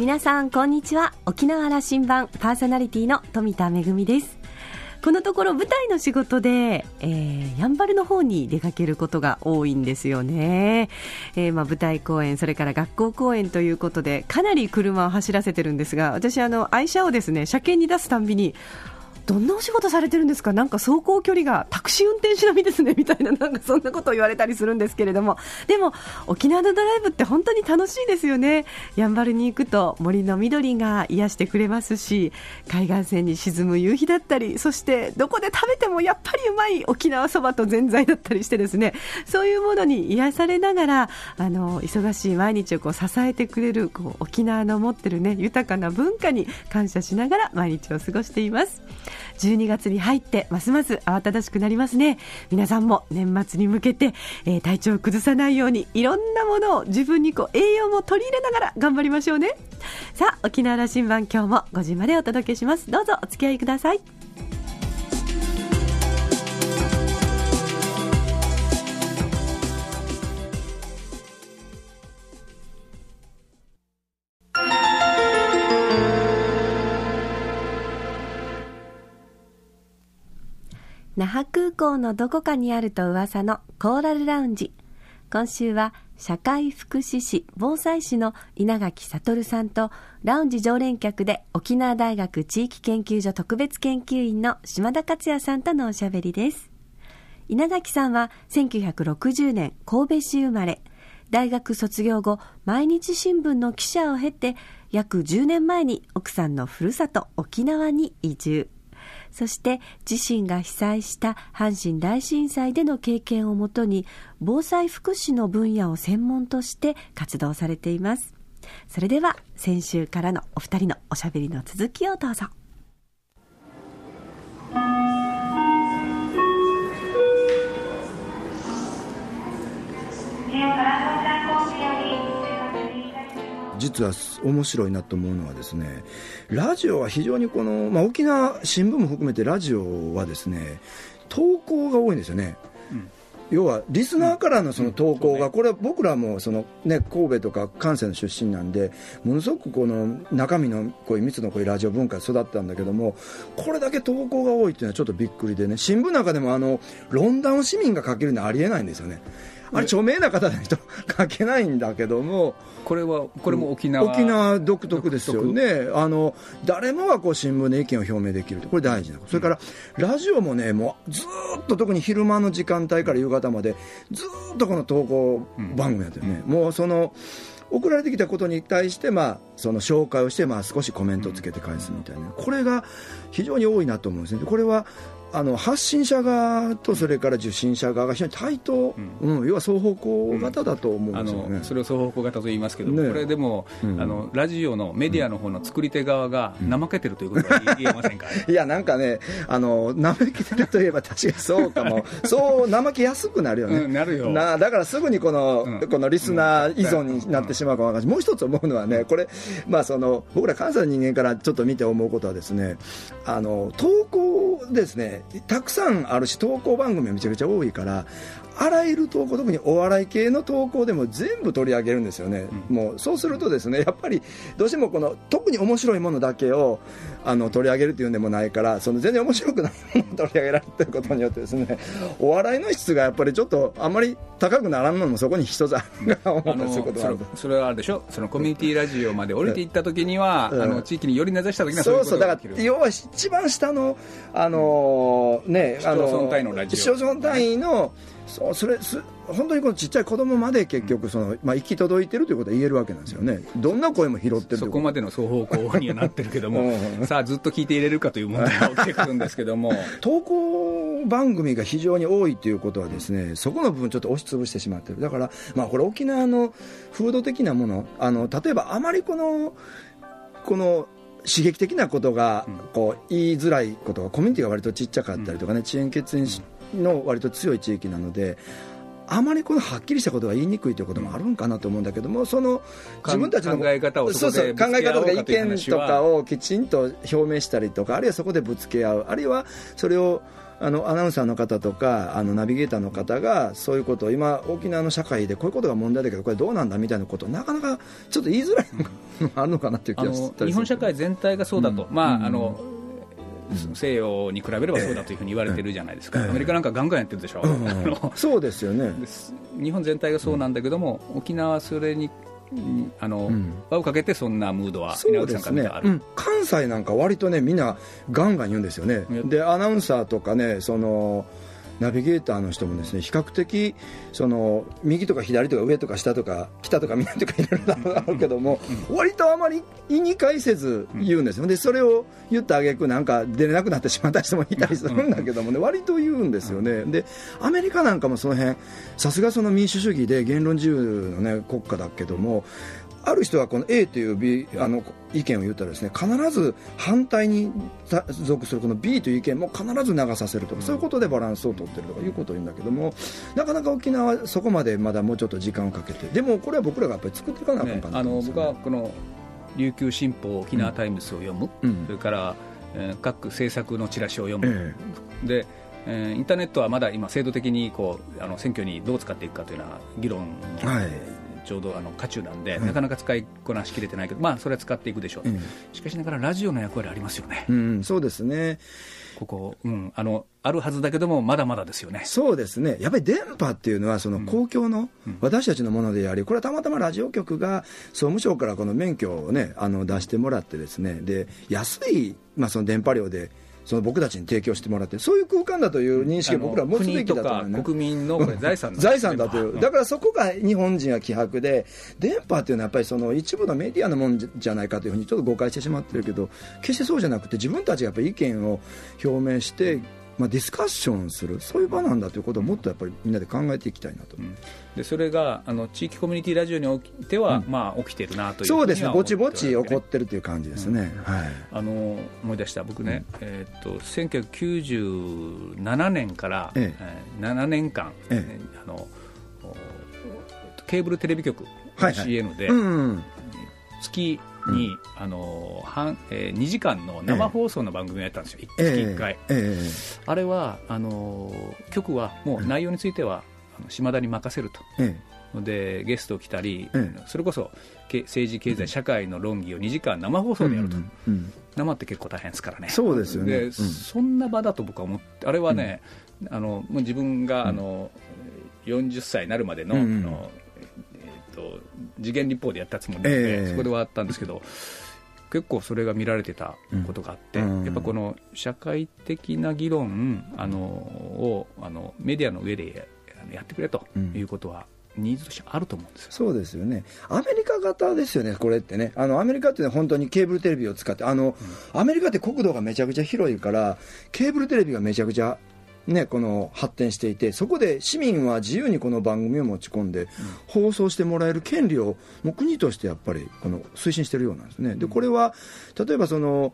皆さんこんにちは。沖縄羅針盤パーソナリティの富田恵です。このところ舞台の仕事で、えー、やんばるの方に出かけることが多いんですよね、えー、まあ、舞台公演それから学校公演ということでかなり車を走らせてるんですが私あの愛車をですね車検に出すたんびにどんなお仕事されてるんですか、なんか走行距離がタクシー運転手並みですねみたいな、なんかそんなことを言われたりするんですけれども、でも沖縄のドライブって本当に楽しいですよね、やんばるに行くと森の緑が癒してくれますし、海岸線に沈む夕日だったり、そしてどこで食べてもやっぱりうまい沖縄そばとぜんざいだったりして、ですね。そういうものに癒されながら、あの忙しい毎日をこう支えてくれるこう沖縄の持ってるね豊かな文化に感謝しながら毎日を過ごしています。12月に入ってますます慌ただしくなりますね。皆さんも年末に向けて、えー、体調を崩さないようにいろんなものを自分にこう栄養も取り入れながら頑張りましょうね。さあ沖縄羅針盤今日も5時までお届けします。どうぞお付き合いください。那覇空港のどこかにあると噂のコーラルラウンジ。今週は社会福祉士防災士の稲垣悟さんとラウンジ常連客で沖縄大学地域研究所特別研究員の島田克也さんとのおしゃべりです。稲垣さんは1960年神戸市生まれ。大学卒業後毎日新聞の記者を経て約10年前に奥さんのふるさと沖縄に移住。そして自身が被災した阪神大震災での経験をもとに防災福祉の分野を専門として活動されています。それでは先週からのお二人のおしゃべりの続きをどうぞ。実は面白いなと思うのはですねラジオは非常にこの、まあ、沖縄新聞も含めてラジオはですね投稿が多いんですよね。要はリスナーからのその投稿が、これは僕らもその、ね、神戸とか関西の出身なんで、ものすごくこの中身のこういう密のこういうラジオ文化で育ったんだけども、これだけ投稿が多いっていうのはちょっとびっくりでね、新聞なんかでもあのロンダウン市民が書けるのはありえないんですよね。あれ著名な方の人 書けないんだけども。これはこれも沖縄、沖縄独特ですよね。あの誰もがこう新聞で意見を表明できるこれ大事なこと、それからラジオもねもうずっと特に昼間の時間帯から夕方までずっとこの投稿番組やってるね、うん、もうその送られてきたことに対して、まあ、その紹介をして、まあ、少しコメントをつけて返すみたいな、これが非常に多いなと思うんですね。これはあの発信者側とそれから受信者側が非常に対等、うん、要は双方向型だと思うんですよね、うん、それを双方向型と言いますけど、ね、これでも、うん、あのラジオのメディアの方の作り手側が怠けてるということは言えませんか、いや、なんかね、あの怠けてるといえば確かにそうかも、そう怠けやすくなるよね、なるよ。なだからすぐにこの,、このリスナー依存になってしまうかもわかもう一つ思うのはね、これ、まあ、その僕ら関西の人間からちょっと見て思うことはですね、あの投稿ですね、たくさんあるし投稿番組はめちゃくちゃ多いからあらゆる投稿特にお笑い系の投稿でも全部取り上げるんですよね、うん、もうそうするとですねやっぱりどうしてもこの特に面白いものだけをあの取り上げるっていうんでもないからその全然面白くないものを取り上げられてることによってですね お笑いの質がやっぱりちょっとあんまり高くならんのもそこに一つあるが思うんです。そそれはあるでしょ？そのコミュニティラジオまで降りていった時には、うん、あの地域により根ざした時にはそうそうだから要は一番下のあのー、ねあの市町村単位のラジオ。市町村単位のそうそれす本当にこのちっちゃい子供まで結局その、まあ、行き届いてるということは言えるわけなんですよね、どんな声も拾ってるそこまでの双方向にはなってるけども、さあ、ずっと聞いていれるかという問題が起きてくるんですけども。投稿番組が非常に多いということは、ですねそこの部分、ちょっと押しつぶしてしまってる、だから、まあ、これ、沖縄の風土的なもの、あの例えばあまりこの、この刺激的なことがこう言いづらいことがコミュニティが割とちっちゃかったりとかね、遅延血縁の割と強い地域なのであまりこのはっきりしたことが言いにくいということもあるんかなと思うんだけども、その自分たちの考え方をそうそう考え方とか意見とかをきちんと表明したりとか、あるいはそこでぶつけ合う、あるいはそれをあのアナウンサーの方とかあのナビゲーターの方がそういうことを今沖縄の社会でこういうことが問題だけどこれどうなんだみたいなことをなかなかちょっと言いづらいのがあるのかなっていう気がした日本社会全体がそうだと、うん、まあ、あの西洋に比べればそうだというふうに言われてるじゃないですか、アメリカなんかガンガンやってるでしょ、うそうですよね。日本全体がそうなんだけども、沖縄はそれにあの、うん、輪をかけてそんなムードは稲垣さんから見てある、ねうん、関西なんか割とねみんなガンガン言うんですよね。でアナウンサーとかねそのナビゲーターの人もですね比較的その右とか左とか上とか下とか北とか南とかいろいろあるけども、割とあまり意に介せず言うんですよ、でそれを言ったあげくなんか出れなくなってしまった人もいたりするんだけどもね割と言うんですよね、でアメリカなんかもその辺さすがその民主主義で言論自由の、ね、国家だけどもある人はこの A という B あの意見を言ったらですね必ず反対に属するこの B という意見も必ず流させるとか、そういうことでバランスを取ってるとかいうことを言うんだけどもなかなか沖縄はそこまでまだもうちょっと時間をかけてでもこれは僕らがやっぱり作っていかなあかんかな、ね、あの僕はこの琉球新報沖縄タイムズを読む、うん、それから、えー、各政策のチラシを読む、えー、でえー、インターネットはまだ今、制度的にこうあの選挙にどう使っていくかというような議論はいちょうどあの渦中なんで、なかなか使いこなしきれてないけど、まあ、それは使っていくでしょう、うん、しかしながらラジオの役割ありますよね。うん、そうですね。ここ、うん、あのあるはずだけども、まだまだですよね。そうですね、やっぱり電波っていうのは、その公共の私たちのものであり、これはたまたまラジオ局が総務省からこの免許を、ね、あの出してもらって、ですね。で安い、まあ、その電波量でその僕たちに提供してもらってそういう空間だという認識を僕らは持つべきだと思う、ね、国民の財産、ね、財産だという。だからそこが日本人は希薄で電波っていうのはやっぱりその一部のメディアのもんじゃないかというふうにちょっと誤解してしまってるけど決してそうじゃなくて自分たちがやっぱり意見を表明してまあ、ディスカッションするそういう場なんだということをもっとやっぱりみんなで考えていきたいなと、うん、でそれがあの地域コミュニティラジオにおいては、うん、まあ、起きてるなというそうですね。ぼちぼち起こってるという感じですね、うん、はい、あの思い出した僕ね、えー、っと1997年から、ええ。ー、7年間、ええ、あのケーブルテレビ局、はいはい、CN で、月に、あの半えー、2時間の生放送の番組をやったんですよ、月1回、あれはあの局はもう内容については、あの島田に任せると。でゲスト来たり、それこそ政治、経済、社会の論議を2時間生放送でやると、生って結構大変ですからね、そうですよね、そんな場だと僕は思って、あれはね、あのもう自分が、あの40歳になるまでの,、あのと次元立法でやったつもりで、えー、そこではあったんですけど結構それが見られてたことがあって、うん、やっぱこの社会的な議論あのをあのメディアの上でやってくれということは、ニーズとしてあると思うんですそうですよね、アメリカ型ですよね、これってね、あのアメリカって、ね、本当にケーブルテレビを使って、あの、うん、アメリカって国土がめちゃくちゃ広いから、ケーブルテレビがめちゃくちゃね、この発展していてそこで市民は自由にこの番組を持ち込んで、放送してもらえる権利をもう国としてやっぱりこの推進しているようなんですね。でこれは例えばその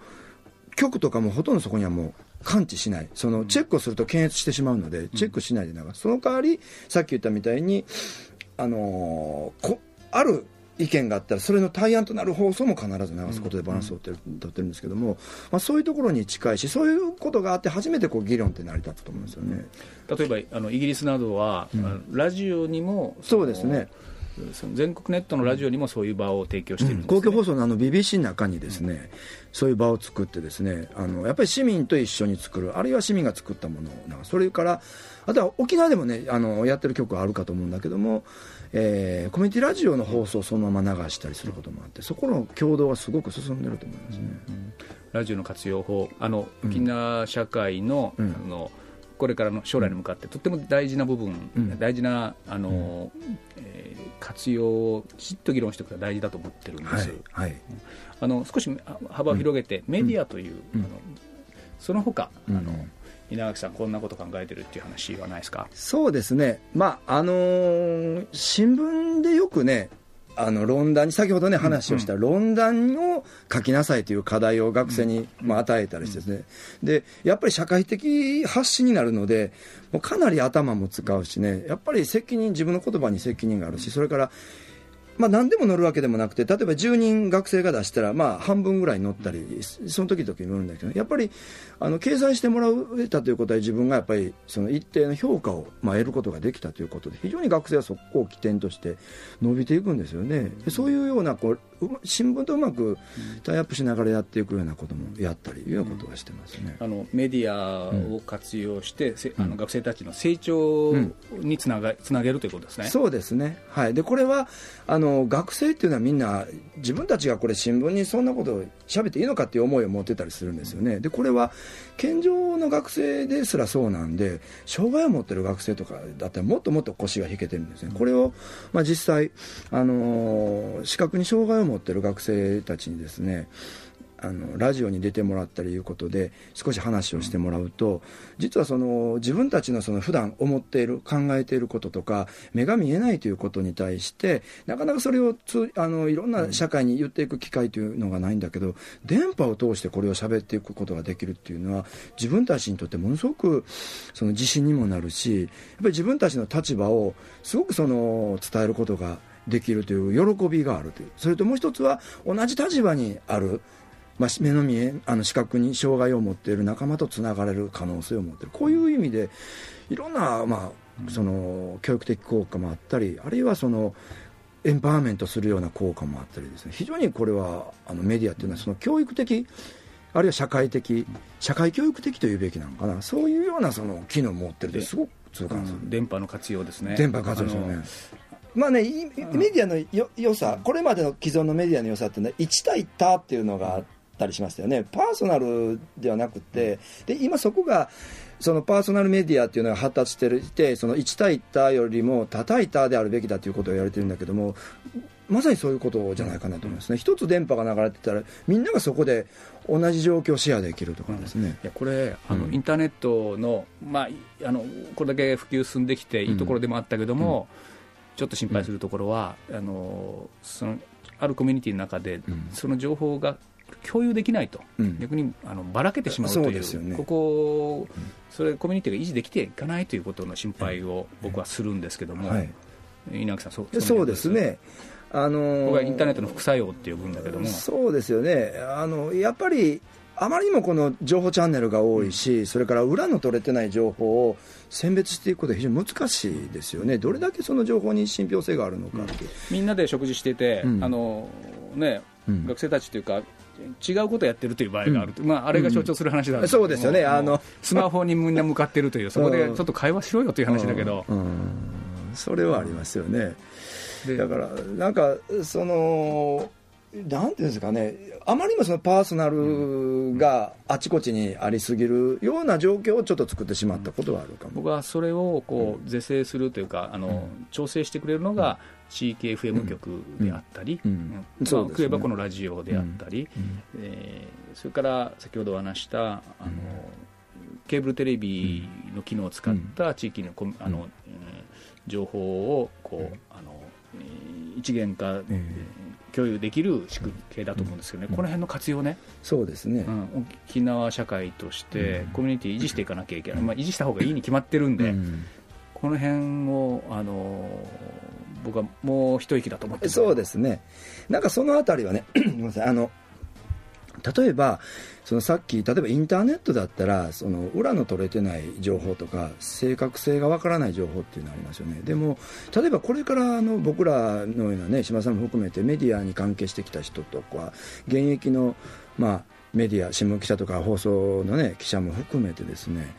局とかもほとんどそこにはもう感知しない、そのチェックをすると検閲してしまうので、チェックしないで流す、その代わり、さっき言ったみたいに、あのー、ある意見があったらそれの対案となる放送も必ず流すことでバランスを取ってるんですけども、まあ、そういうところに近いしそういうことがあって初めてこう議論って成り立つと思うんですよね。例えばあのイギリスなどは、うん、ラジオにもそうですね。全国ネットのラジオにもそういう場を提供してるんです、ね。うん、公共放送のあの BBC の中にですね、うん、そういう場を作ってですねあのやっぱり市民と一緒に作るあるいは市民が作ったものそれからあとは沖縄でもねあのやってる曲はあるかと思うんだけどもえー、コミュニティラジオの放送をそのまま流したりすることもあってそこの共同はすごく進んでると思いますね、うんうん、ラジオの活用法あの沖縄社会の,、あのこれからの将来に向かってとっても大事な部分、大事なあの、えー、活用をきちっと議論していくことが大事だと思ってるんです、はい、はい、あの少し幅を広げて、メディアという、あのその他あの、稲垣さん、こんなこと考えてるっていう話はないですか？そうですね、まああのー、新聞でよくね、あの論壇に先ほどね話をした論壇を書きなさいという課題を学生に、まあ、与えたりしてですね、でやっぱり社会的発信になるのでもうかなり頭も使うしねやっぱり責任自分の言葉に責任があるしそれからまあ、何でも乗るわけでもなくて例えば10人学生が出したら、まあ、半分ぐらい乗ったりその時々に乗るんだけどやっぱりあの掲載してもらえたということは自分がやっぱりその一定の評価を、まあ、得ることができたということで非常に学生はそこを起点として伸びていくんですよね。そういうようなこう新聞とうまくタイアップしながらやっていくようなこともやったりいうようなことはしてますね、うん、あのメディアを活用して、うん、あの学生たちの成長につなが、つなげるということですね。そうですね、はい、でこれはあの学生っていうのはみんな自分たちがこれ新聞にそんなことを喋っていいのかっていう思いを持ってたりするんですよね。でこれは健常の学生ですらそうなんで障害を持ってる学生とかだったらもっともっと腰が引けてるんですね。これを、まあ、実際あの視覚に障害を持ってる学生たちにですねあのラジオに出てもらったりいうことで少し話をしてもらうと実はその自分たちのその普段思っている考えていることとか目が見えないということに対してなかなかそれをつあのいろんな社会に言っていく機会というのがないんだけど電波を通してこれを喋っていくことができるっていうのは自分たちにとってものすごくその自信にもなるしやっぱり自分たちの立場をすごくその伝えることができるという喜びがあるという。それともう一つは同じ立場にある、まあ、目の見えあの視覚に障害を持っている仲間とつながれる可能性を持っている。こういう意味でいろんな、まあ、その教育的効果もあったりあるいはそのエンパワーメントするような効果もあったりですね。非常にこれはあのメディアっていうのはその教育的あるいは社会的社会教育的というべきなのかな。そういうようなその機能を持ってるってすごく痛感する、電波の活用ですね。電波活用ですよね。まあね、メディアのよ良さ、これまでの既存のメディアの良さっていうのは、1対多っていうのがあったりしましたよね、パーソナルではなくて、で今そこが、そのパーソナルメディアっていうのが発達していて、その1対多よりも多対多であるべきだということを言われてるんだけども、まさにそういうことじゃないかなと思いますね、一つ電波が流れてたら、みんながそこで同じ状況をシェアできるとかですね、いやこれあの、インターネットの,、まあ、あの、これだけ普及進んできて、いいところでもあったけども、うん。ちょっと心配するところは、あのそのあるコミュニティの中で、その情報が共有できないと、うん、逆にあのばらけてしまうという、ね、ここ、それ、コミュニティが維持できていかないということの心配を僕はするんですけども、はい、稲垣さん、そうそうですね。あのー、僕はインターネットの副作用って呼ぶんだけども。そうですよね。あのやっぱりあまりにもこの情報チャンネルが多いし、うん、それから裏の取れてない情報を選別していくことは非常に難しいですよね、どれだけその情報に信憑性があるのか、うん、みんなで食事してて、うん、あのね、学生たちというか、違うことをやってるという場合がある、うん、まあ、あれが象徴する話だ、うん、そうですよね。あのスマホにみんな向かってるという、そこでちょっと会話しろよという話だけど、それはありますよね。だからなんかそのなんていうんですかね、あまりにもそのパーソナルがあちこちにありすぎるような状況をちょっと作ってしまったことはあるかも、僕はそれをこう是正するというか、あの調整してくれるのが、地域 FM 局であったり、そう食えばこのラジオであったり、えー、それから先ほど話したあの、ケーブルテレビの機能を使った地域のあの、情報をこうあの一元化、共有できる仕組み系だと思うんですけどね、この辺の活用ね、そうですね、沖縄社会としてコミュニティ維持していかなきゃいけない、まあ、維持した方がいいに決まってるんで、この辺をあの僕はもう一息だと思ってそうですね、なんかそのあたりはね、ごめんなさい。あの例えばそのさっき例えばインターネットだったらその裏の取れてない情報とか正確性がわからない情報っていうのありますよね。でも例えばこれからの僕らのようなね島さんも含めてメディアに関係してきた人とか現役のまあメディア新聞記者とか放送のね記者も含めてですね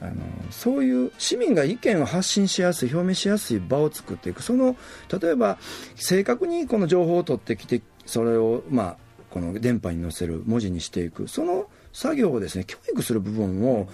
あのそういう市民が意見を発信しやすい表明しやすい場を作っていく。その例えば正確にこの情報を取ってきてそれをまあこの電波に載せる文字にしていく。その作業をですね教育する部分を、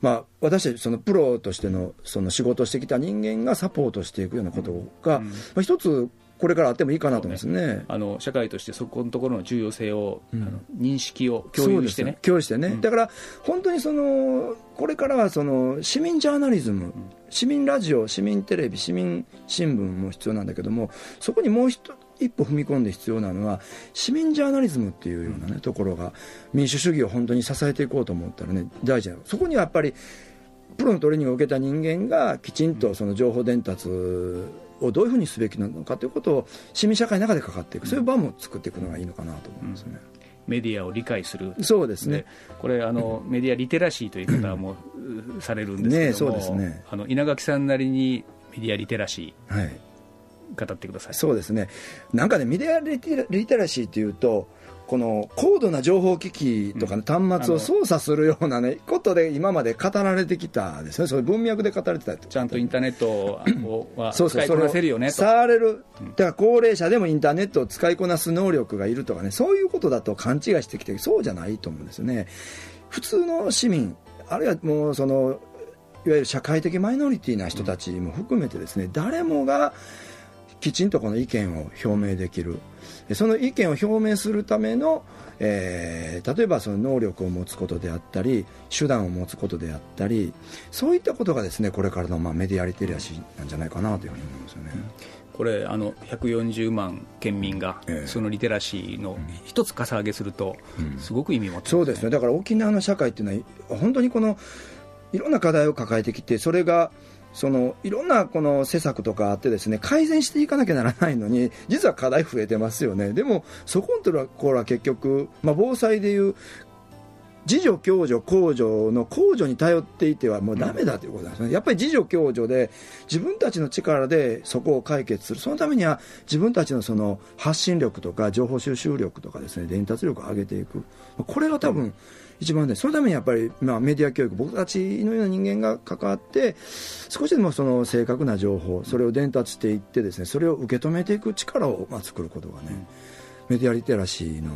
まあ、私たちそのプロとしてのその仕事をしてきた人間がサポートしていくようなことが、うん、まあ、一つこれからあってもいいかなと思いますね、ね、あの社会としてそこのところの重要性を、うん、あの認識を共有してね。共有してね、うん、だから本当にそのこれからはその市民ジャーナリズム、市民ラジオ市民テレビ市民新聞も必要なんだけどもそこにもう一一歩踏み込んで必要なのは市民ジャーナリズムっていうような、ね、ところが民主主義を本当に支えていこうと思ったらね大事なそこにはやっぱりプロのトレーニングを受けた人間がきちんとその情報伝達をどういうふうにすべきなのかということを市民社会の中でかかっていく、そういう場も作っていくのがいいのかなと思いますね。メディアを理解する、そうですね。これあの、メディアリテラシーという言い方もされるんですけども、ねそうですね、あの稲垣さんなりにメディアリテラシー、はい、語ってください。そうですね、なんかね、メディアリテラシーというと、この高度な情報機器とか、ね、端末を操作するような、ね、ことで今まで語られてきたですね、そういう文脈で語られてたちゃんとインターネットを は使いこなせるよねと。触れる、だから高齢者でもインターネットを使いこなす能力がいるとかね、そういうことだと勘違いしてきて、そうじゃないと思うんですよね。普通の市民、あるいはもうそのいわゆる社会的マイノリティな人たちも含めてですね、誰もがきちんとこの意見を表明できる。その意見を表明するための、えー、例えばその能力を持つことであったり手段を持つことであったりそういったことがですねこれからのまあメディアリテラシーなんじゃないかなというふうに思いますよね。これあの140万県民がそのリテラシーの一つかさ上げすると、すごく意味を持って、ね、そうですねだから沖縄の社会っていうのは本当にこのいろんな課題を抱えてきてそれがそのいろんなこの施策とかあってですね改善していかなきゃならないのに実は課題増えてますよね。でもそこのところは結局、まあ、防災でいう自助、共助、公助の公助に頼っていてはもうだめだということなんですね、やっぱり自助、共助で自分たちの力でそこを解決する、そのためには自分たちのその発信力とか情報収集力とかですね伝達力を上げていく、これが多分、一番ね、そのためにやっぱり、まあ、メディア教育、僕たちのような人間が関わって、少しでもその正確な情報、それを伝達していって、ですねそれを受け止めていく力を、まあ、作ることがね、メディアリテラシーの、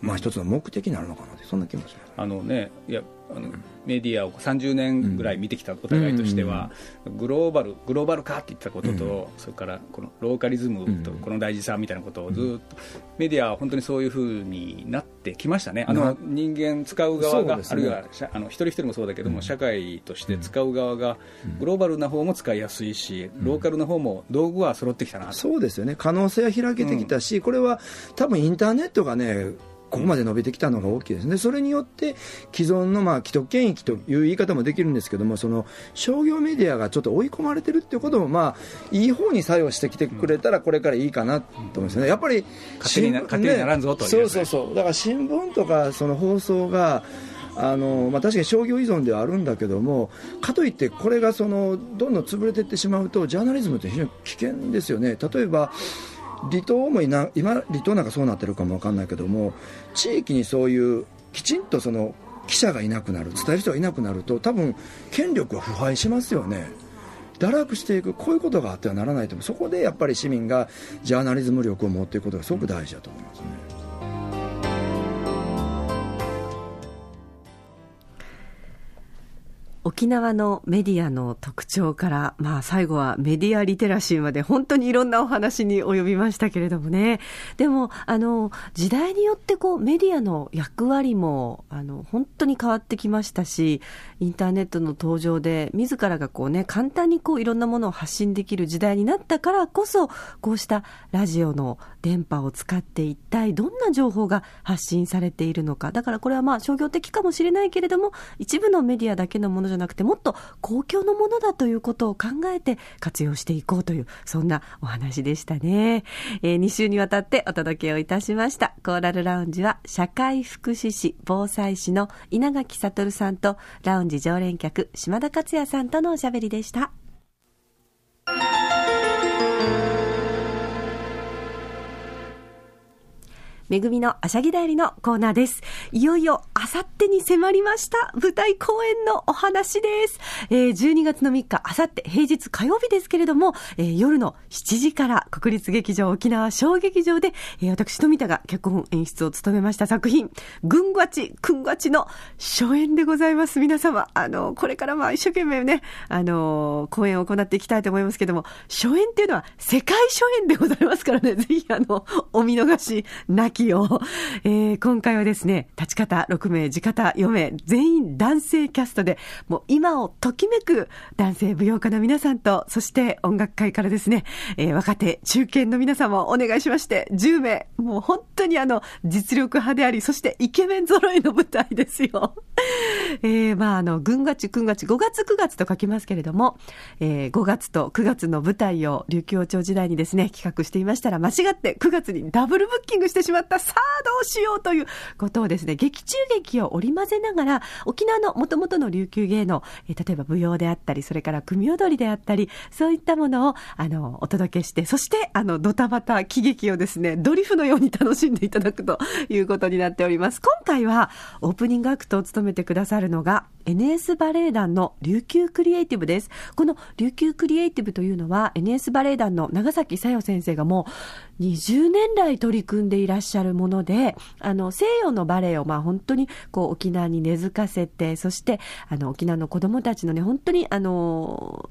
まあ、一つの目的になるのかなそんな気もします。あのねいやあのメディアを30年ぐらい見てきたお互いとしては、グローバルグローバル化って言ったことと、それからこのローカリズムとこの大事さみたいなことをずっと、メディアは本当にそういうふうになってきましたね、あの人間使う側が、あるいはあの一人一人もそうだけども、社会として使う側が、グローバルな方も使いやすいし、ローカルの方も道具は揃ってきたなそうですよね、可能性は開けてきたし、これは多分インターネットがね、ここまで伸びてきたのが大きいですね、それによって既存のまあ既得権益という言い方もできるんですけども、その商業メディアがちょっと追い込まれてるっていうことも、まあ、いい方に作用してきてくれたら、これからいいかなと思うんですね、やっぱり勝手に勝手にならんぞとそうそうそう、だから新聞とかその放送が、あのまあ、確かに商業依存ではあるんだけどもかといってこれがそのどんどん潰れていってしまうとジャーナリズムって非常に危険ですよね。例えば離島も今離島なんかそうなってるかも分かんないけども地域にそういうきちんとその記者がいなくなる伝える人がいなくなると多分権力は腐敗しますよね堕落していくこういうことがあってはならないと思うそこでやっぱり市民がジャーナリズム力を持っていくことがすごく大事だと思いますね。沖縄のメディアの特徴から、まあ最後はメディアリテラシーまで本当にいろんなお話に及びましたけれどもね。でも、あの、時代によってこうメディアの役割も、あの、本当に変わってきましたし、インターネットの登場で自らがこうね、簡単にこういろんなものを発信できる時代になったからこそ、こうしたラジオの電波を使って一体どんな情報が発信されているのか。だからこれはまあ商業的かもしれないけれども、一部のメディアだけのものじゃなくてもっと公共のものだということを考えて活用していこうというそんなお話でしたね、えー、2週にわたってお届けをいたしました。コーラルラウンジは社会福祉士防災士の稲垣悟さんとラウンジ常連客島田克也さんとのおしゃべりでした。めぐみのあしゃぎだよりのコーナーです。いよいよあさってに迫りました舞台公演のお話です。えー、12月の3日、あさって平日火曜日ですけれども、えー、夜の7時から国立劇場沖縄小劇場で、えー、私富田が脚本演出を務めました作品、ぐんがち、くんがちの初演でございます。皆様、あの、これからまあ一生懸命ね、あの、公演を行っていきたいと思いますけども、初演っていうのは世界初演でございますからね、ぜひあの、お見逃しなき劇を、えー、今回はですね、立ち方6名、地方4名、全員男性キャストで、もう今をときめく男性舞踊家の皆さんと、そして音楽界からですね、えー、若手、中堅の皆様をお願いしまして、10名、もう本当にあの、実力派であり、そしてイケメン揃いの舞台ですよ。えー、まああの、軍がち、軍がち、5月9月と書きますけれども、えー、5月と9月の舞台を琉球王朝時代にですね、企画していましたら、間違って9月にダブルブッキングしてしまった、さあどうしようということをですね、劇中劇を織り交ぜながら、沖縄の元々の琉球芸能、えー、例えば舞踊であったり、それから組踊りであったり、そういったものを、あの、お届けして、そして、あの、ドタバタ喜劇をですね、ドリフのように楽しんでいただくということになっております。今回は、オープニングアクトを務めてくださるのが、NS バレエ団の琉球クリエイティブです。この琉球クリエイティブというのは NS バレエ団の長崎さよ先生がもう20年来取り組んでいらっしゃるもので、あの西洋のバレエをまあ本当にこう沖縄に根付かせて、そしてあの沖縄の子供たちのね、本当にあの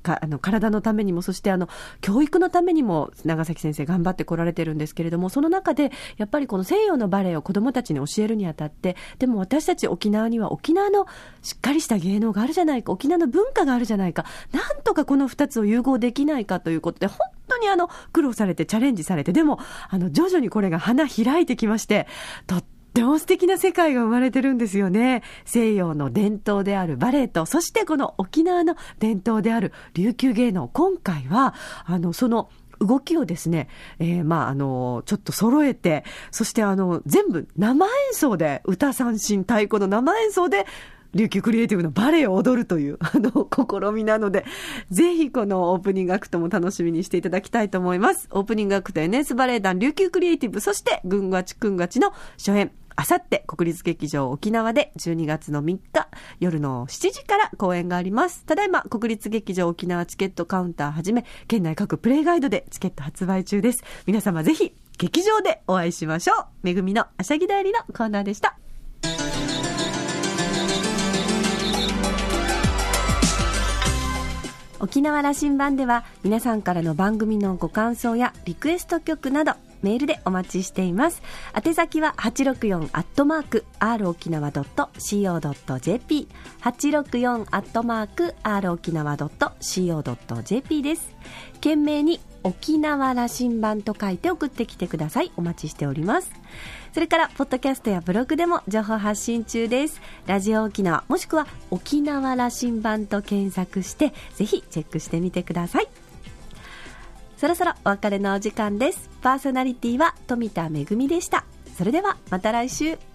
かあの体のためにも、そしてあの教育のためにも長崎先生頑張ってこられてるんですけれども、その中でやっぱりこの西洋のバレエを子どもたちに教えるにあたって、でも私たち沖縄には沖縄のしっかりした芸能があるじゃないか、沖縄の文化があるじゃないか、なんとかこの2つを融合できないかということで、本当にあの苦労されてチャレンジされて、でもあの徐々にこれが花開いてきまして、とってっても素敵な世界が生まれてるんですよね。西洋の伝統であるバレエと、そしてこの沖縄の伝統である琉球芸能。今回は、あの、その、動きをですね、えー、まあ、あの、ちょっと揃えて、そしてあの、全部生演奏で、歌三振太鼓の生演奏で、琉球クリエイティブのバレエを踊るという、あの、試みなので、ぜひこのオープニングアクトも楽しみにしていただきたいと思います。オープニングアクト NS バレエ団琉球クリエイティブ、そして、ぐんがちくんがちの初演、あさって国立劇場沖縄で12月の3日夜の7時から公演があります。ただいま国立劇場沖縄チケットカウンターはじめ県内各プレイガイドでチケット発売中です。皆様ぜひ劇場でお会いしましょう。めぐみのあしゃぎだよりのコーナーでした。沖縄羅針盤では皆さんからの番組のご感想やリクエスト曲などメールでお待ちしています。宛先は864アットマーク r 沖縄 .co.jp 864アットマーク r 沖縄 .co.jp です。懸命に沖縄羅針盤と書いて送ってきてください。お待ちしております。それから、ポッドキャストやブログでも情報発信中です。ラジオ沖縄、もしくは沖縄羅針盤と検索して、ぜひチェックしてみてください。そろそろお別れのお時間です。パーソナリティは富田恵でした。それではまた来週。